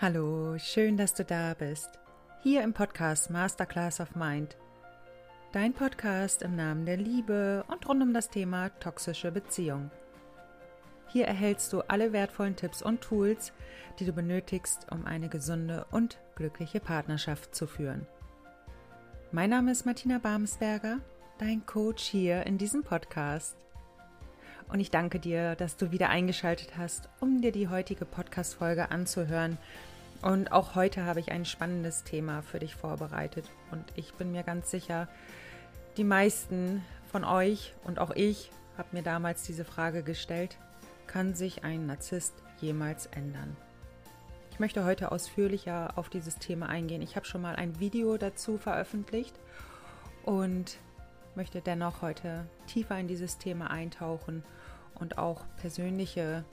Hallo, schön, dass du da bist. Hier im Podcast Masterclass of Mind. Dein Podcast im Namen der Liebe und rund um das Thema toxische Beziehung. Hier erhältst du alle wertvollen Tipps und Tools, die du benötigst, um eine gesunde und glückliche Partnerschaft zu führen. Mein Name ist Martina Barmsberger, dein Coach hier in diesem Podcast. Und ich danke dir, dass du wieder eingeschaltet hast, um dir die heutige Podcast-Folge anzuhören. Und auch heute habe ich ein spannendes Thema für dich vorbereitet. Und ich bin mir ganz sicher, die meisten von euch und auch ich habe mir damals diese Frage gestellt, kann sich ein Narzisst jemals ändern? Ich möchte heute ausführlicher auf dieses Thema eingehen. Ich habe schon mal ein Video dazu veröffentlicht und möchte dennoch heute tiefer in dieses Thema eintauchen und auch persönliche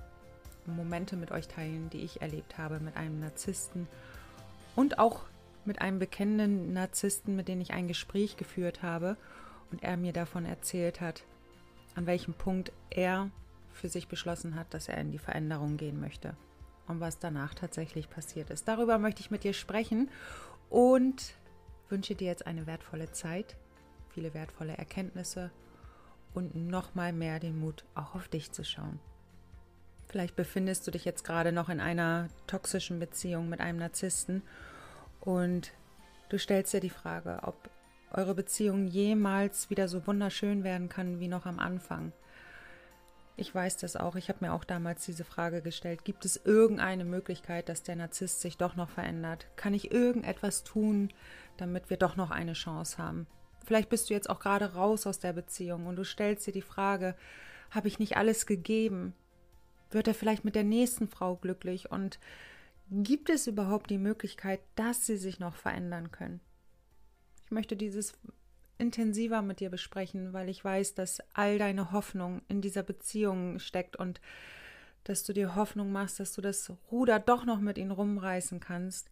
Momente mit euch teilen, die ich erlebt habe mit einem Narzissten und auch mit einem bekennenden Narzissten, mit dem ich ein Gespräch geführt habe und er mir davon erzählt hat, an welchem Punkt er für sich beschlossen hat, dass er in die Veränderung gehen möchte und was danach tatsächlich passiert ist. Darüber möchte ich mit dir sprechen und wünsche dir jetzt eine wertvolle Zeit, viele wertvolle Erkenntnisse und nochmal mehr den Mut, auch auf dich zu schauen. Vielleicht befindest du dich jetzt gerade noch in einer toxischen Beziehung mit einem Narzissten und du stellst dir die Frage, ob eure Beziehung jemals wieder so wunderschön werden kann wie noch am Anfang. Ich weiß das auch. Ich habe mir auch damals diese Frage gestellt. Gibt es irgendeine Möglichkeit, dass der Narzisst sich doch noch verändert? Kann ich irgendetwas tun, damit wir doch noch eine Chance haben? Vielleicht bist du jetzt auch gerade raus aus der Beziehung und du stellst dir die Frage, habe ich nicht alles gegeben? Wird er vielleicht mit der nächsten Frau glücklich? Und gibt es überhaupt die Möglichkeit, dass sie sich noch verändern können? Ich möchte dieses intensiver mit dir besprechen, weil ich weiß, dass all deine Hoffnung in dieser Beziehung steckt und dass du dir Hoffnung machst, dass du das Ruder doch noch mit ihm rumreißen kannst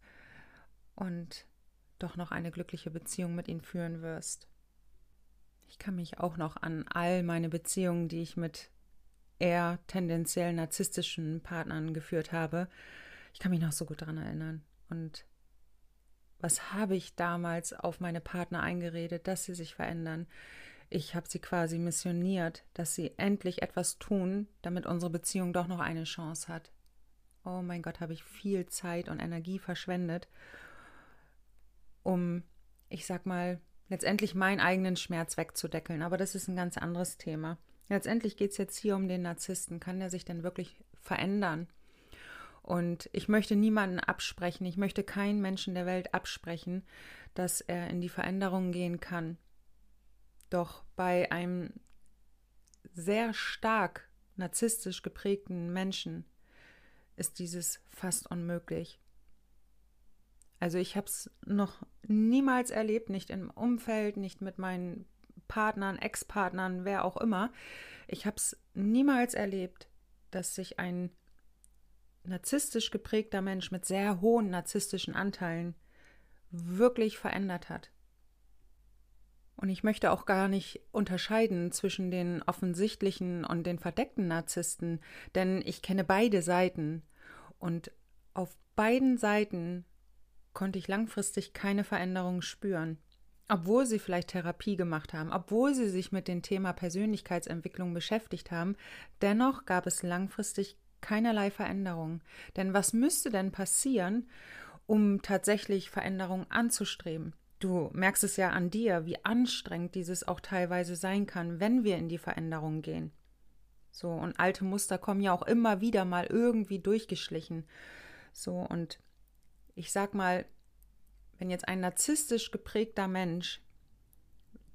und doch noch eine glückliche Beziehung mit ihm führen wirst. Ich kann mich auch noch an all meine Beziehungen, die ich mit eher tendenziell narzisstischen Partnern geführt habe, ich kann mich noch so gut daran erinnern. Und was habe ich damals auf meine Partner eingeredet, dass sie sich verändern? Ich habe sie quasi missioniert, dass sie endlich etwas tun, damit unsere Beziehung doch noch eine Chance hat. Oh mein Gott, habe ich viel Zeit und Energie verschwendet, um, ich sag mal, letztendlich meinen eigenen Schmerz wegzudeckeln. Aber das ist ein ganz anderes Thema. Letztendlich geht es jetzt hier um den Narzissten. Kann der sich denn wirklich verändern? Und ich möchte niemanden absprechen, ich möchte keinen Menschen der Welt absprechen, dass er in die Veränderung gehen kann. Doch bei einem sehr stark narzisstisch geprägten Menschen ist dieses fast unmöglich. Also ich habe es noch niemals erlebt, nicht im Umfeld, nicht mit meinen Partnern, Ex-Partnern, wer auch immer. Ich habe es niemals erlebt, dass sich ein narzisstisch geprägter Mensch mit sehr hohen narzisstischen Anteilen wirklich verändert hat. Und ich möchte auch gar nicht unterscheiden zwischen den offensichtlichen und den verdeckten Narzissten, denn ich kenne beide Seiten. Und auf beiden Seiten konnte ich langfristig keine Veränderung spüren. Obwohl sie vielleicht Therapie gemacht haben, obwohl sie sich mit dem Thema Persönlichkeitsentwicklung beschäftigt haben, dennoch gab es langfristig keinerlei Veränderung. Denn was müsste denn passieren, um tatsächlich Veränderung anzustreben? Du merkst es ja an dir, wie anstrengend dieses auch teilweise sein kann, wenn wir in die Veränderung gehen. So, und alte Muster kommen ja auch immer wieder mal irgendwie durchgeschlichen. So, und ich sag mal, wenn jetzt ein narzisstisch geprägter Mensch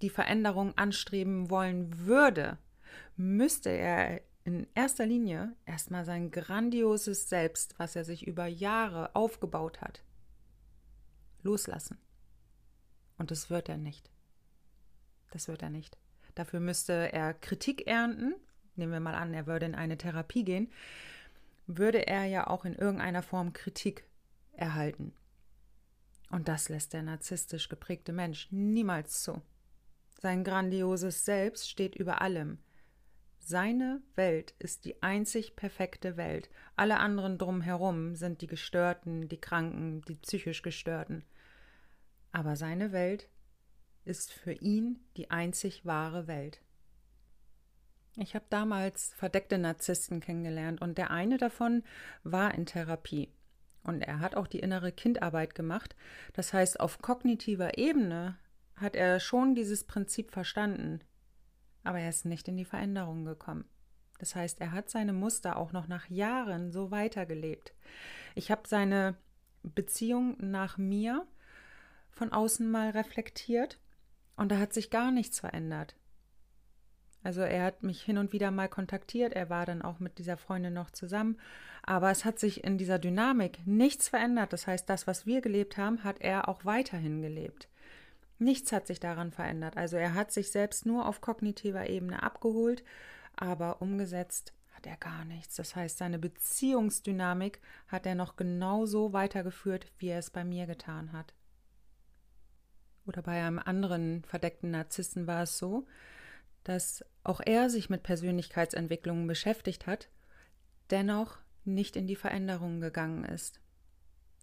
die Veränderung anstreben wollen würde, müsste er in erster Linie erstmal sein grandioses Selbst, was er sich über Jahre aufgebaut hat, loslassen. Und das wird er nicht. Das wird er nicht. Dafür müsste er Kritik ernten. Nehmen wir mal an, er würde in eine Therapie gehen. Würde er ja auch in irgendeiner Form Kritik erhalten. Und das lässt der narzisstisch geprägte Mensch niemals zu. Sein grandioses Selbst steht über allem. Seine Welt ist die einzig perfekte Welt. Alle anderen drumherum sind die Gestörten, die Kranken, die psychisch Gestörten. Aber seine Welt ist für ihn die einzig wahre Welt. Ich habe damals verdeckte Narzissten kennengelernt und der eine davon war in Therapie. Und er hat auch die innere Kindarbeit gemacht. Das heißt, auf kognitiver Ebene hat er schon dieses Prinzip verstanden, aber er ist nicht in die Veränderung gekommen. Das heißt, er hat seine Muster auch noch nach Jahren so weitergelebt. Ich habe seine Beziehung nach mir von außen mal reflektiert und da hat sich gar nichts verändert. Also er hat mich hin und wieder mal kontaktiert, er war dann auch mit dieser Freundin noch zusammen, aber es hat sich in dieser Dynamik nichts verändert. Das heißt, das, was wir gelebt haben, hat er auch weiterhin gelebt. Nichts hat sich daran verändert. Also er hat sich selbst nur auf kognitiver Ebene abgeholt, aber umgesetzt hat er gar nichts. Das heißt, seine Beziehungsdynamik hat er noch genauso weitergeführt, wie er es bei mir getan hat. Oder bei einem anderen verdeckten Narzissten war es so, dass auch er sich mit Persönlichkeitsentwicklungen beschäftigt hat, dennoch nicht in die Veränderungen gegangen ist.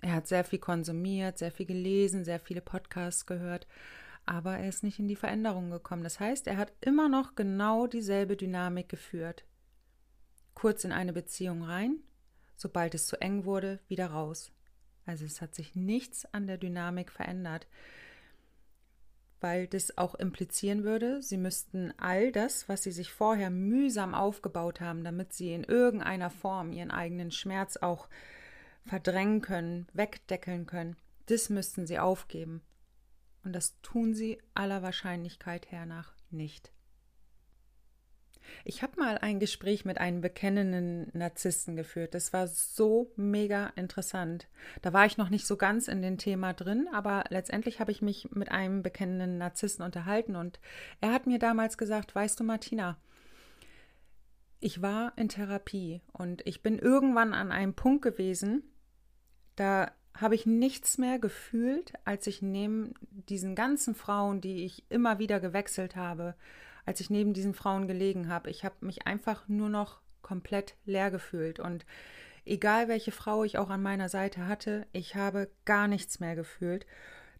Er hat sehr viel konsumiert, sehr viel gelesen, sehr viele Podcasts gehört, aber er ist nicht in die Veränderung gekommen. Das heißt, er hat immer noch genau dieselbe Dynamik geführt. Kurz in eine Beziehung rein, sobald es zu eng wurde, wieder raus. Also es hat sich nichts an der Dynamik verändert weil das auch implizieren würde, sie müssten all das, was sie sich vorher mühsam aufgebaut haben, damit sie in irgendeiner Form ihren eigenen Schmerz auch verdrängen können, wegdeckeln können, das müssten sie aufgeben. Und das tun sie aller Wahrscheinlichkeit hernach nicht. Ich habe mal ein Gespräch mit einem bekennenden Narzissten geführt. Das war so mega interessant. Da war ich noch nicht so ganz in dem Thema drin, aber letztendlich habe ich mich mit einem bekennenden Narzissten unterhalten und er hat mir damals gesagt, weißt du Martina, ich war in Therapie und ich bin irgendwann an einem Punkt gewesen, da habe ich nichts mehr gefühlt, als ich neben diesen ganzen Frauen, die ich immer wieder gewechselt habe, als ich neben diesen Frauen gelegen habe. Ich habe mich einfach nur noch komplett leer gefühlt und egal welche Frau ich auch an meiner Seite hatte, ich habe gar nichts mehr gefühlt.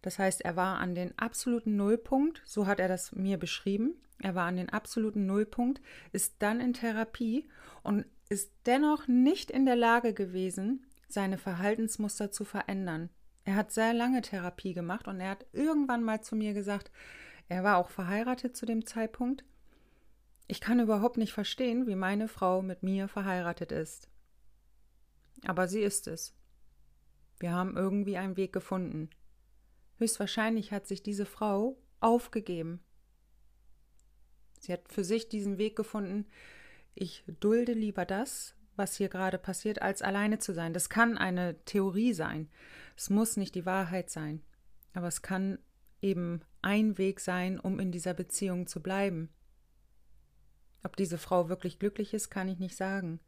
Das heißt, er war an den absoluten Nullpunkt, so hat er das mir beschrieben. Er war an den absoluten Nullpunkt, ist dann in Therapie und ist dennoch nicht in der Lage gewesen, seine Verhaltensmuster zu verändern. Er hat sehr lange Therapie gemacht und er hat irgendwann mal zu mir gesagt, er war auch verheiratet zu dem Zeitpunkt. Ich kann überhaupt nicht verstehen, wie meine Frau mit mir verheiratet ist. Aber sie ist es. Wir haben irgendwie einen Weg gefunden. Höchstwahrscheinlich hat sich diese Frau aufgegeben. Sie hat für sich diesen Weg gefunden, ich dulde lieber das, was hier gerade passiert, als alleine zu sein. Das kann eine Theorie sein. Es muss nicht die Wahrheit sein. Aber es kann eben ein Weg sein, um in dieser Beziehung zu bleiben. Ob diese Frau wirklich glücklich ist, kann ich nicht sagen.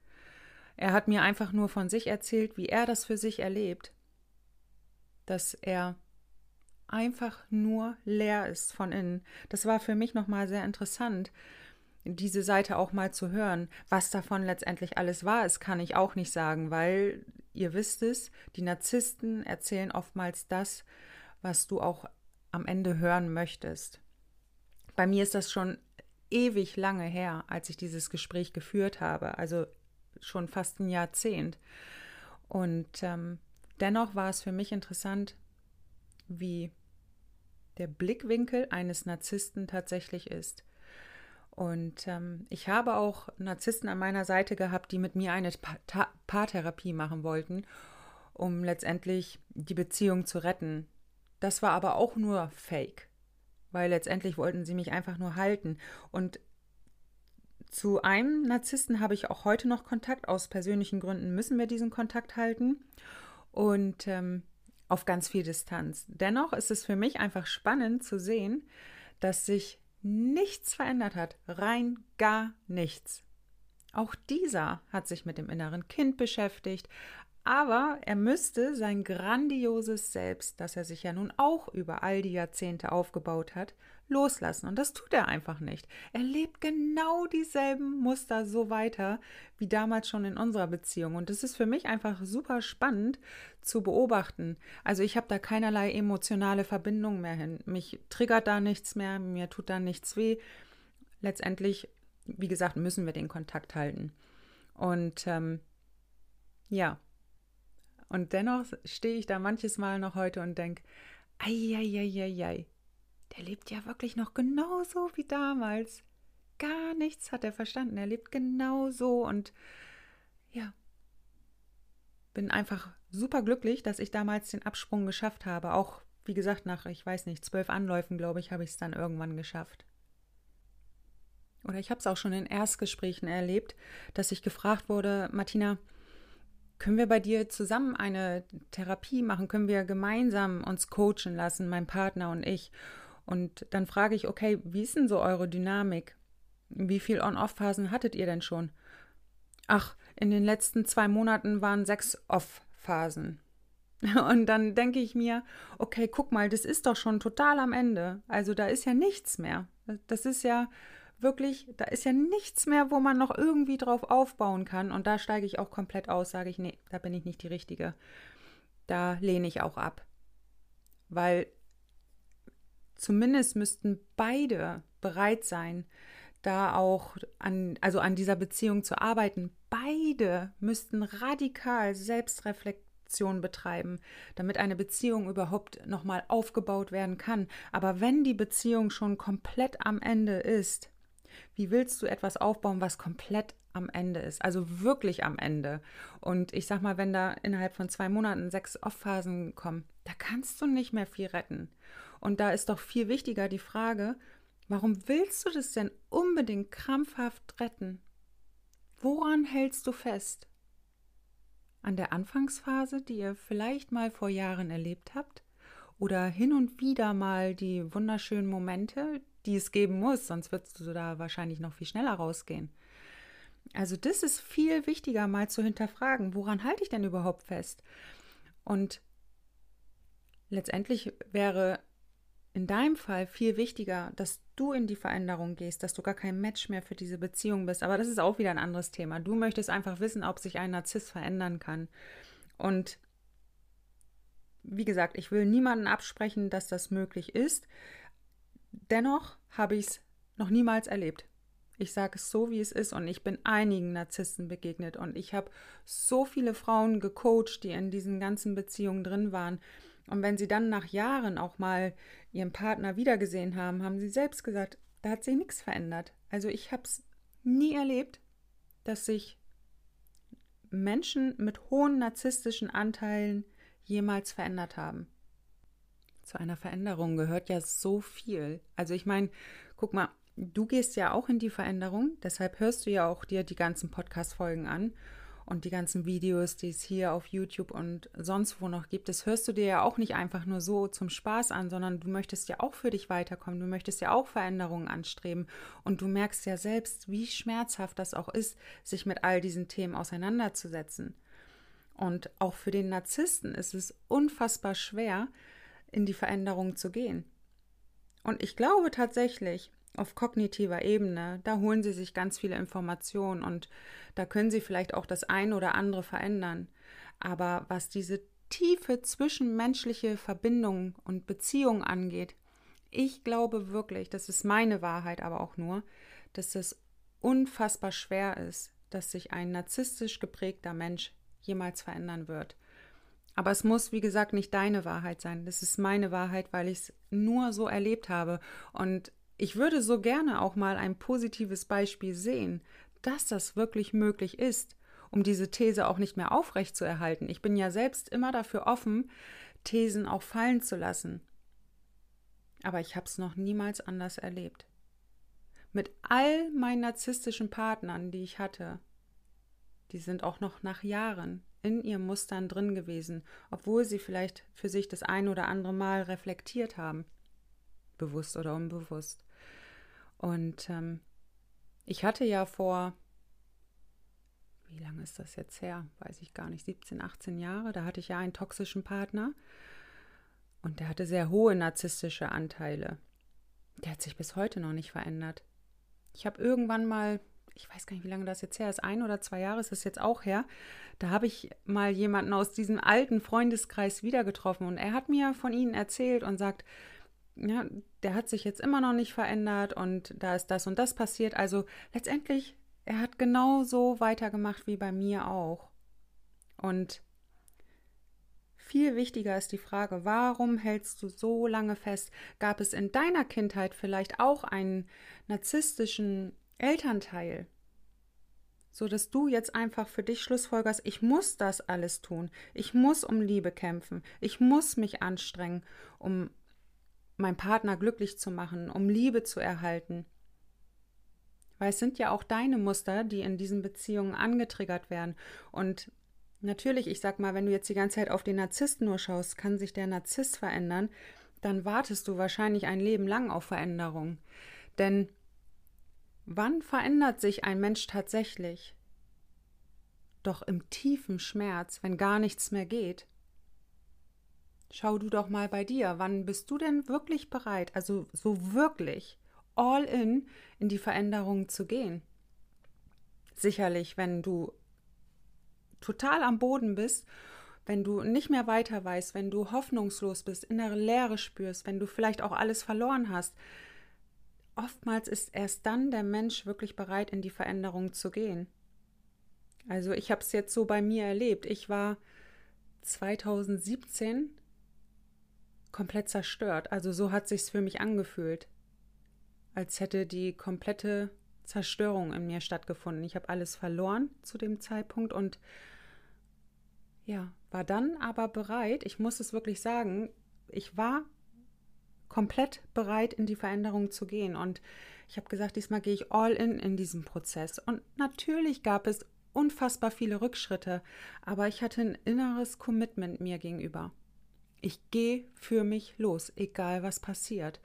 Er hat mir einfach nur von sich erzählt, wie er das für sich erlebt, dass er einfach nur leer ist von innen. Das war für mich nochmal sehr interessant, diese Seite auch mal zu hören. Was davon letztendlich alles war, es kann ich auch nicht sagen, weil ihr wisst es, die Narzissten erzählen oftmals das, was du auch am Ende hören möchtest. Bei mir ist das schon ewig lange her, als ich dieses Gespräch geführt habe, also schon fast ein Jahrzehnt. Und ähm, dennoch war es für mich interessant, wie der Blickwinkel eines Narzissten tatsächlich ist. Und ähm, ich habe auch Narzissten an meiner Seite gehabt, die mit mir eine pa Paartherapie machen wollten, um letztendlich die Beziehung zu retten. Das war aber auch nur Fake, weil letztendlich wollten sie mich einfach nur halten. Und zu einem Narzissten habe ich auch heute noch Kontakt. Aus persönlichen Gründen müssen wir diesen Kontakt halten. Und ähm, auf ganz viel Distanz. Dennoch ist es für mich einfach spannend zu sehen, dass sich nichts verändert hat. Rein gar nichts. Auch dieser hat sich mit dem inneren Kind beschäftigt, Aber er müsste sein grandioses Selbst, das er sich ja nun auch über all die Jahrzehnte aufgebaut hat, loslassen. Und das tut er einfach nicht. Er lebt genau dieselben Muster so weiter wie damals schon in unserer Beziehung. Und das ist für mich einfach super spannend zu beobachten. Also ich habe da keinerlei emotionale Verbindung mehr hin. Mich triggert da nichts mehr, mir tut da nichts weh. Letztendlich, wie gesagt, müssen wir den Kontakt halten. Und ähm, ja. Und dennoch stehe ich da manches Mal noch heute und denke, ei, ei, ei, ei, ei der lebt ja wirklich noch genauso wie damals. Gar nichts hat er verstanden. Er lebt genau so und ja, bin einfach super glücklich, dass ich damals den Absprung geschafft habe. Auch, wie gesagt, nach, ich weiß nicht, zwölf Anläufen, glaube ich, habe ich es dann irgendwann geschafft. Oder ich habe es auch schon in Erstgesprächen erlebt, dass ich gefragt wurde, Martina, können wir bei dir zusammen eine Therapie machen? Können wir gemeinsam uns coachen lassen, mein Partner und ich? Und dann frage ich, okay, wie ist denn so eure Dynamik? Wie viel On-Off-Phasen hattet ihr denn schon? Ach, in den letzten zwei Monaten waren sechs Off-Phasen. Und dann denke ich mir, okay, guck mal, das ist doch schon total am Ende. Also da ist ja nichts mehr. Das ist ja wirklich, da ist ja nichts mehr, wo man noch irgendwie drauf aufbauen kann. Und da steige ich auch komplett aus, sage ich, nee, da bin ich nicht die Richtige. Da lehne ich auch ab. Weil zumindest müssten beide bereit sein, da auch an, also an dieser Beziehung zu arbeiten. Beide müssten radikal Selbstreflexion betreiben, damit eine Beziehung überhaupt nochmal aufgebaut werden kann. Aber wenn die Beziehung schon komplett am Ende ist, wie willst du etwas aufbauen, was komplett am Ende ist? Also wirklich am Ende. Und ich sag mal, wenn da innerhalb von zwei Monaten sechs Off-Phasen kommen, da kannst du nicht mehr viel retten. Und da ist doch viel wichtiger die Frage, warum willst du das denn unbedingt krampfhaft retten? Woran hältst du fest? An der Anfangsphase, die ihr vielleicht mal vor Jahren erlebt habt? Oder hin und wieder mal die wunderschönen Momente, die es geben muss, sonst würdest du da wahrscheinlich noch viel schneller rausgehen. Also das ist viel wichtiger mal zu hinterfragen, woran halte ich denn überhaupt fest? Und letztendlich wäre in deinem Fall viel wichtiger, dass du in die Veränderung gehst, dass du gar kein Match mehr für diese Beziehung bist. Aber das ist auch wieder ein anderes Thema. Du möchtest einfach wissen, ob sich ein Narzisst verändern kann. Und wie gesagt, ich will niemanden absprechen, dass das möglich ist. Dennoch habe ich es noch niemals erlebt. Ich sage es so, wie es ist und ich bin einigen Narzissten begegnet und ich habe so viele Frauen gecoacht, die in diesen ganzen Beziehungen drin waren. Und wenn sie dann nach Jahren auch mal ihren Partner wiedergesehen haben, haben sie selbst gesagt, da hat sich nichts verändert. Also ich habe es nie erlebt, dass sich Menschen mit hohen narzisstischen Anteilen jemals verändert haben. Zu einer Veränderung gehört ja so viel. Also ich meine, guck mal, du gehst ja auch in die Veränderung, deshalb hörst du ja auch dir die ganzen Podcast-Folgen an und die ganzen Videos, die es hier auf YouTube und sonst wo noch gibt, das hörst du dir ja auch nicht einfach nur so zum Spaß an, sondern du möchtest ja auch für dich weiterkommen, du möchtest ja auch Veränderungen anstreben und du merkst ja selbst, wie schmerzhaft das auch ist, sich mit all diesen Themen auseinanderzusetzen. Und auch für den Narzissten ist es unfassbar schwer, in die Veränderung zu gehen. Und ich glaube tatsächlich, auf kognitiver Ebene, da holen sie sich ganz viele Informationen und da können sie vielleicht auch das ein oder andere verändern. Aber was diese tiefe zwischenmenschliche Verbindung und Beziehung angeht, ich glaube wirklich, das ist meine Wahrheit aber auch nur, dass es unfassbar schwer ist, dass sich ein narzisstisch geprägter Mensch jemals verändern wird. Aber es muss, wie gesagt, nicht deine Wahrheit sein. Das ist meine Wahrheit, weil ich es nur so erlebt habe. Und ich würde so gerne auch mal ein positives Beispiel sehen, dass das wirklich möglich ist, um diese These auch nicht mehr aufrecht zu erhalten. Ich bin ja selbst immer dafür offen, Thesen auch fallen zu lassen. Aber ich habe es noch niemals anders erlebt. Mit all meinen narzisstischen Partnern, die ich hatte, die sind auch noch nach Jahren in ihren Mustern drin gewesen, obwohl sie vielleicht für sich das ein oder andere Mal reflektiert haben, bewusst oder unbewusst. Und ähm, ich hatte ja vor, wie lange ist das jetzt her? Weiß ich gar nicht. 17, 18 Jahre. Da hatte ich ja einen toxischen Partner. Und der hatte sehr hohe narzisstische Anteile. Der hat sich bis heute noch nicht verändert. Ich habe irgendwann mal, ich weiß gar nicht, wie lange das jetzt her ist, ein oder zwei Jahre ist es jetzt auch her, da habe ich mal jemanden aus diesem alten Freundeskreis wieder getroffen und er hat mir von ihnen erzählt und sagt, ja, der hat sich jetzt immer noch nicht verändert und da ist das und das passiert. Also letztendlich, er hat genauso weitergemacht wie bei mir auch. Und viel wichtiger ist die Frage, warum hältst du so lange fest? Gab es in deiner Kindheit vielleicht auch einen narzisstischen Elternteil? So dass du jetzt einfach für dich schlussfolgerst, ich muss das alles tun. Ich muss um Liebe kämpfen. Ich muss mich anstrengen, um meinen Partner glücklich zu machen, um Liebe zu erhalten. Weil es sind ja auch deine Muster, die in diesen Beziehungen angetriggert werden. Und Natürlich, ich sag mal, wenn du jetzt die ganze Zeit auf den Narzissten nur schaust, kann sich der Narzisst verändern, dann wartest du wahrscheinlich ein Leben lang auf Veränderung. Denn wann verändert sich ein Mensch tatsächlich? Doch im tiefen Schmerz, wenn gar nichts mehr geht. Schau du doch mal bei dir, wann bist du denn wirklich bereit, also so wirklich, all in, in die Veränderung zu gehen? Sicherlich, wenn du total am Boden bist, wenn du nicht mehr weiter weißt, wenn du hoffnungslos bist, innere Leere spürst, wenn du vielleicht auch alles verloren hast, oftmals ist erst dann der Mensch wirklich bereit, in die Veränderung zu gehen. Also ich habe es jetzt so bei mir erlebt. Ich war 2017 komplett zerstört. Also so hat sich's für mich angefühlt, als hätte die komplette Zerstörung in mir stattgefunden. Ich habe alles verloren zu dem Zeitpunkt und ja, war dann aber bereit, ich muss es wirklich sagen, ich war komplett bereit, in die Veränderung zu gehen. Und ich habe gesagt, diesmal gehe ich all in in diesem Prozess. Und natürlich gab es unfassbar viele Rückschritte, aber ich hatte ein inneres Commitment mir gegenüber. Ich gehe für mich los, egal was passiert.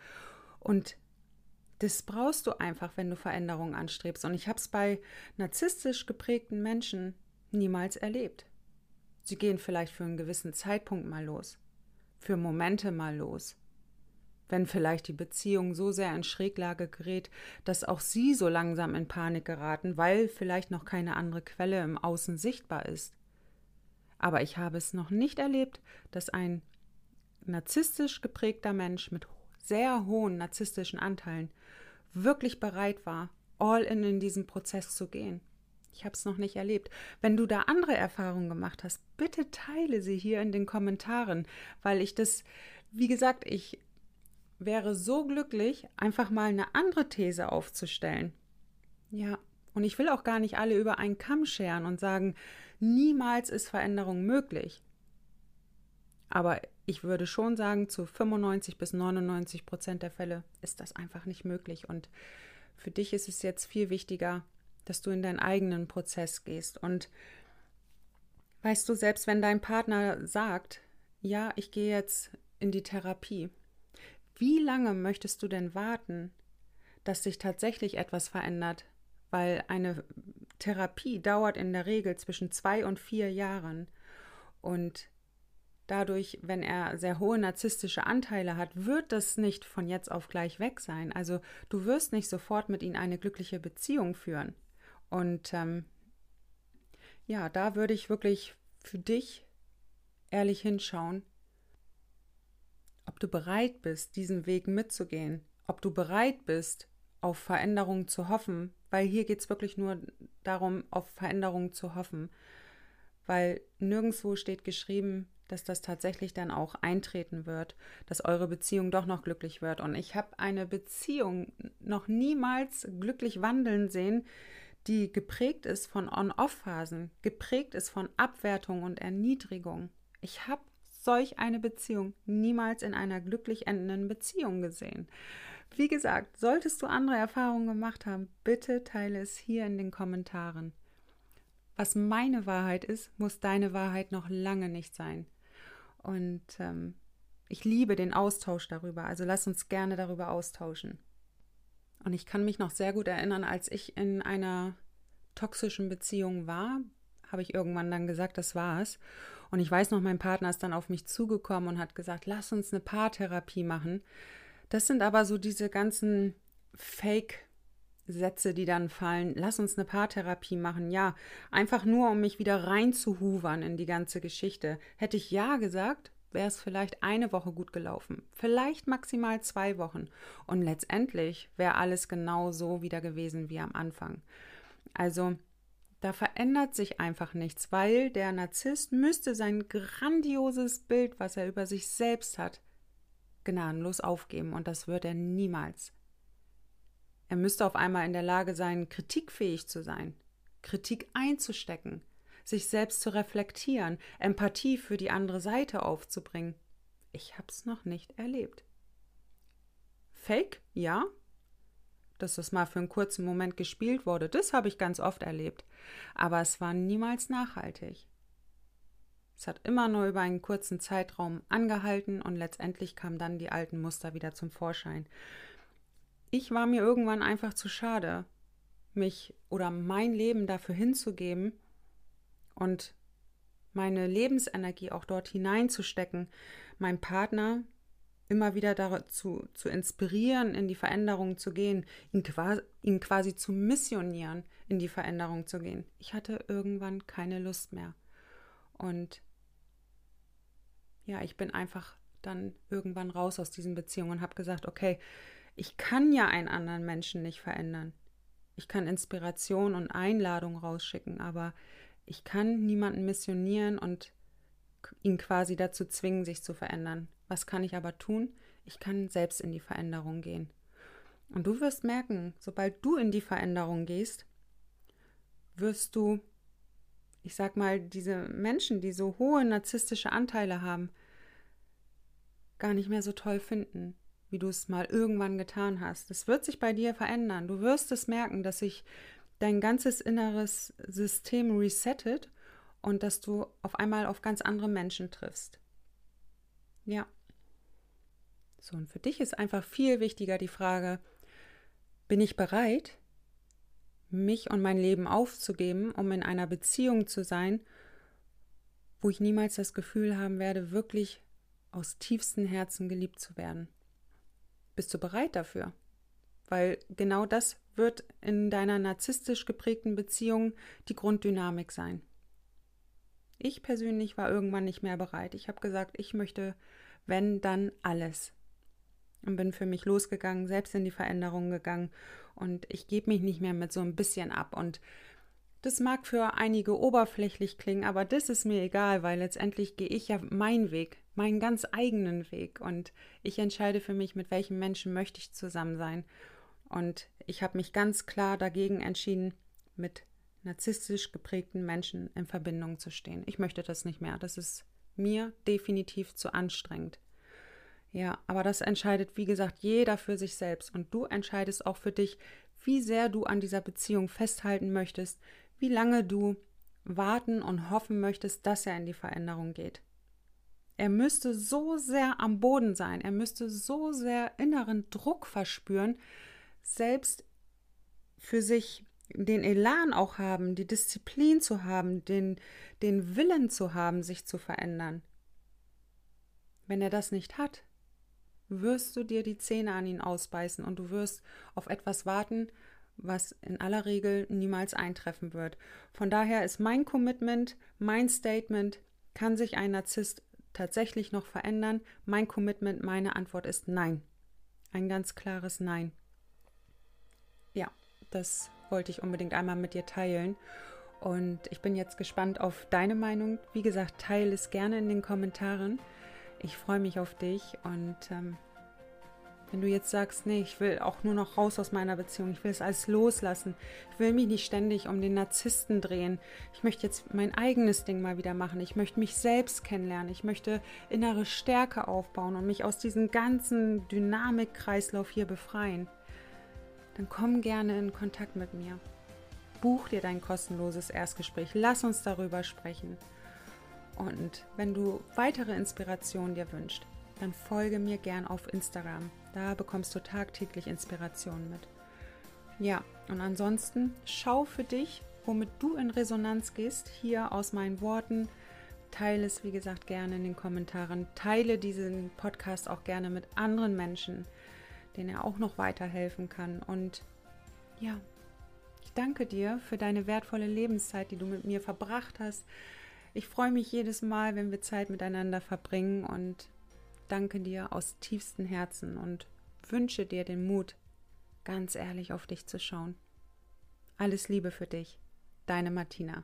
Und das brauchst du einfach, wenn du Veränderungen anstrebst. Und ich habe es bei narzisstisch geprägten Menschen niemals erlebt. Sie gehen vielleicht für einen gewissen Zeitpunkt mal los, für Momente mal los. Wenn vielleicht die Beziehung so sehr in Schräglage gerät, dass auch sie so langsam in Panik geraten, weil vielleicht noch keine andere Quelle im Außen sichtbar ist. Aber ich habe es noch nicht erlebt, dass ein narzisstisch geprägter Mensch mit sehr hohen narzisstischen Anteilen wirklich bereit war, all in in diesen Prozess zu gehen. Ich habe es noch nicht erlebt. Wenn du da andere Erfahrungen gemacht hast, bitte teile sie hier in den Kommentaren, weil ich das, wie gesagt, ich wäre so glücklich, einfach mal eine andere These aufzustellen. Ja, und ich will auch gar nicht alle über einen Kamm scheren und sagen, niemals ist Veränderung möglich. Aber ich würde schon sagen, zu 95 bis 99 Prozent der Fälle ist das einfach nicht möglich. Und für dich ist es jetzt viel wichtiger, dass du in deinen eigenen Prozess gehst. Und weißt du, selbst wenn dein Partner sagt, ja, ich gehe jetzt in die Therapie, wie lange möchtest du denn warten, dass sich tatsächlich etwas verändert? Weil eine Therapie dauert in der Regel zwischen zwei und vier Jahren. Und dadurch, wenn er sehr hohe narzisstische Anteile hat, wird das nicht von jetzt auf gleich weg sein. Also du wirst nicht sofort mit ihm eine glückliche Beziehung führen. Und ähm, ja, da würde ich wirklich für dich ehrlich hinschauen, du bereit bist, diesen Weg mitzugehen, ob du bereit bist, auf Veränderungen zu hoffen, weil hier geht es wirklich nur darum, auf Veränderungen zu hoffen, weil nirgendwo steht geschrieben, dass das tatsächlich dann auch eintreten wird, dass eure Beziehung doch noch glücklich wird. Und ich habe eine Beziehung noch niemals glücklich wandeln sehen, die geprägt ist von On-Off-Phasen, geprägt ist von Abwertung und Erniedrigung. Ich habe solch eine Beziehung niemals in einer glücklich endenden Beziehung gesehen. Wie gesagt, solltest du andere Erfahrungen gemacht haben, bitte teile es hier in den Kommentaren. Was meine Wahrheit ist, muss deine Wahrheit noch lange nicht sein. Und ähm, ich liebe den Austausch darüber, also lass uns gerne darüber austauschen. Und ich kann mich noch sehr gut erinnern, als ich in einer toxischen Beziehung war, habe ich irgendwann dann gesagt, das war's. Und ich weiß noch, mein Partner ist dann auf mich zugekommen und hat gesagt, lass uns eine Paartherapie machen. Das sind aber so diese ganzen Fake-Sätze, die dann fallen. Lass uns eine Paartherapie machen. Ja, einfach nur, um mich wieder reinzuhuvern in die ganze Geschichte. Hätte ich ja gesagt, wäre es vielleicht eine Woche gut gelaufen, vielleicht maximal zwei Wochen. Und letztendlich wäre alles genau so wieder gewesen wie am Anfang. Also da verändert sich einfach nichts, weil der Narzisst müsste sein grandioses Bild, was er über sich selbst hat, gnadenlos aufgeben und das wird er niemals. Er müsste auf einmal in der Lage sein, kritikfähig zu sein, Kritik einzustecken, sich selbst zu reflektieren, Empathie für die andere Seite aufzubringen. Ich hab's noch nicht erlebt. Fake? Ja. Dass das mal für einen kurzen Moment gespielt wurde, das habe ich ganz oft erlebt. Aber es war niemals nachhaltig. Es hat immer nur über einen kurzen Zeitraum angehalten und letztendlich kamen dann die alten Muster wieder zum Vorschein. Ich war mir irgendwann einfach zu schade, mich oder mein Leben dafür hinzugeben, und meine Lebensenergie auch dort hineinzustecken, meinen Partner immer wieder dazu zu inspirieren, in die Veränderung zu gehen, ihn quasi, ihn quasi zu missionieren, in die Veränderung zu gehen. Ich hatte irgendwann keine Lust mehr. Und ja, ich bin einfach dann irgendwann raus aus diesen Beziehungen und habe gesagt, okay, ich kann ja einen anderen Menschen nicht verändern. Ich kann Inspiration und Einladung rausschicken, aber ich kann niemanden missionieren und ihn quasi dazu zwingen, sich zu verändern. Was kann ich aber tun? Ich kann selbst in die Veränderung gehen. Und du wirst merken, sobald du in die Veränderung gehst, wirst du, ich sag mal, diese Menschen, die so hohe narzisstische Anteile haben, gar nicht mehr so toll finden, wie du es mal irgendwann getan hast. Es wird sich bei dir verändern. Du wirst es merken, dass sich dein ganzes inneres System resettet und dass du auf einmal auf ganz andere Menschen triffst. Ja. So, und für dich ist einfach viel wichtiger die Frage, bin ich bereit, mich und mein Leben aufzugeben, um in einer Beziehung zu sein, wo ich niemals das Gefühl haben werde, wirklich aus tiefstem Herzen geliebt zu werden? Bist du bereit dafür? Weil genau das wird in deiner narzisstisch geprägten Beziehung die Grunddynamik sein. Ich persönlich war irgendwann nicht mehr bereit. Ich habe gesagt, ich möchte, wenn, dann alles. Und bin für mich losgegangen, selbst in die Veränderung gegangen. Und ich gebe mich nicht mehr mit so ein bisschen ab. Und das mag für einige oberflächlich klingen, aber das ist mir egal, weil letztendlich gehe ich ja meinen Weg, meinen ganz eigenen Weg. Und ich entscheide für mich, mit welchen Menschen möchte ich zusammen sein. Und ich habe mich ganz klar dagegen entschieden, mit narzisstisch geprägten Menschen in Verbindung zu stehen. Ich möchte das nicht mehr. Das ist mir definitiv zu anstrengend. Ja, aber das entscheidet, wie gesagt, jeder für sich selbst. Und du entscheidest auch für dich, wie sehr du an dieser Beziehung festhalten möchtest, wie lange du warten und hoffen möchtest, dass er in die Veränderung geht. Er müsste so sehr am Boden sein, er müsste so sehr inneren Druck verspüren, selbst für sich den Elan auch haben, die Disziplin zu haben, den, den Willen zu haben, sich zu verändern. Wenn er das nicht hat, wirst du dir die Zähne an ihn ausbeißen und du wirst auf etwas warten, was in aller Regel niemals eintreffen wird. Von daher ist mein Commitment, mein Statement, kann sich ein Narzisst tatsächlich noch verändern? Mein Commitment, meine Antwort ist nein. Ein ganz klares Nein. Ja, das wollte ich unbedingt einmal mit dir teilen. Und ich bin jetzt gespannt auf deine Meinung. Wie gesagt, teile es gerne in den Kommentaren. Ich freue mich auf dich und ähm, wenn du jetzt sagst, nee, ich will auch nur noch raus aus meiner Beziehung, ich will es alles loslassen, ich will mich nicht ständig um den Narzissten drehen, ich möchte jetzt mein eigenes Ding mal wieder machen, ich möchte mich selbst kennenlernen, ich möchte innere Stärke aufbauen und mich aus diesem ganzen Dynamikkreislauf hier befreien dann komm gerne in Kontakt mit mir. Buch dir dein kostenloses Erstgespräch. Lass uns darüber sprechen. Und wenn du weitere Inspirationen dir wünschst, dann folge mir gern auf Instagram. Da bekommst du tagtäglich Inspirationen mit. Ja, und ansonsten schau für dich, womit du in Resonanz gehst, hier aus meinen Worten. Teile es, wie gesagt, gerne in den Kommentaren. Teile diesen Podcast auch gerne mit anderen Menschen, denen er auch noch weiterhelfen kann. Und ja, ich danke dir für deine wertvolle Lebenszeit, die du mit mir verbracht hast. Ich freue mich jedes Mal, wenn wir Zeit miteinander verbringen und danke dir aus tiefstem Herzen und wünsche dir den Mut, ganz ehrlich auf dich zu schauen. Alles Liebe für dich, deine Martina.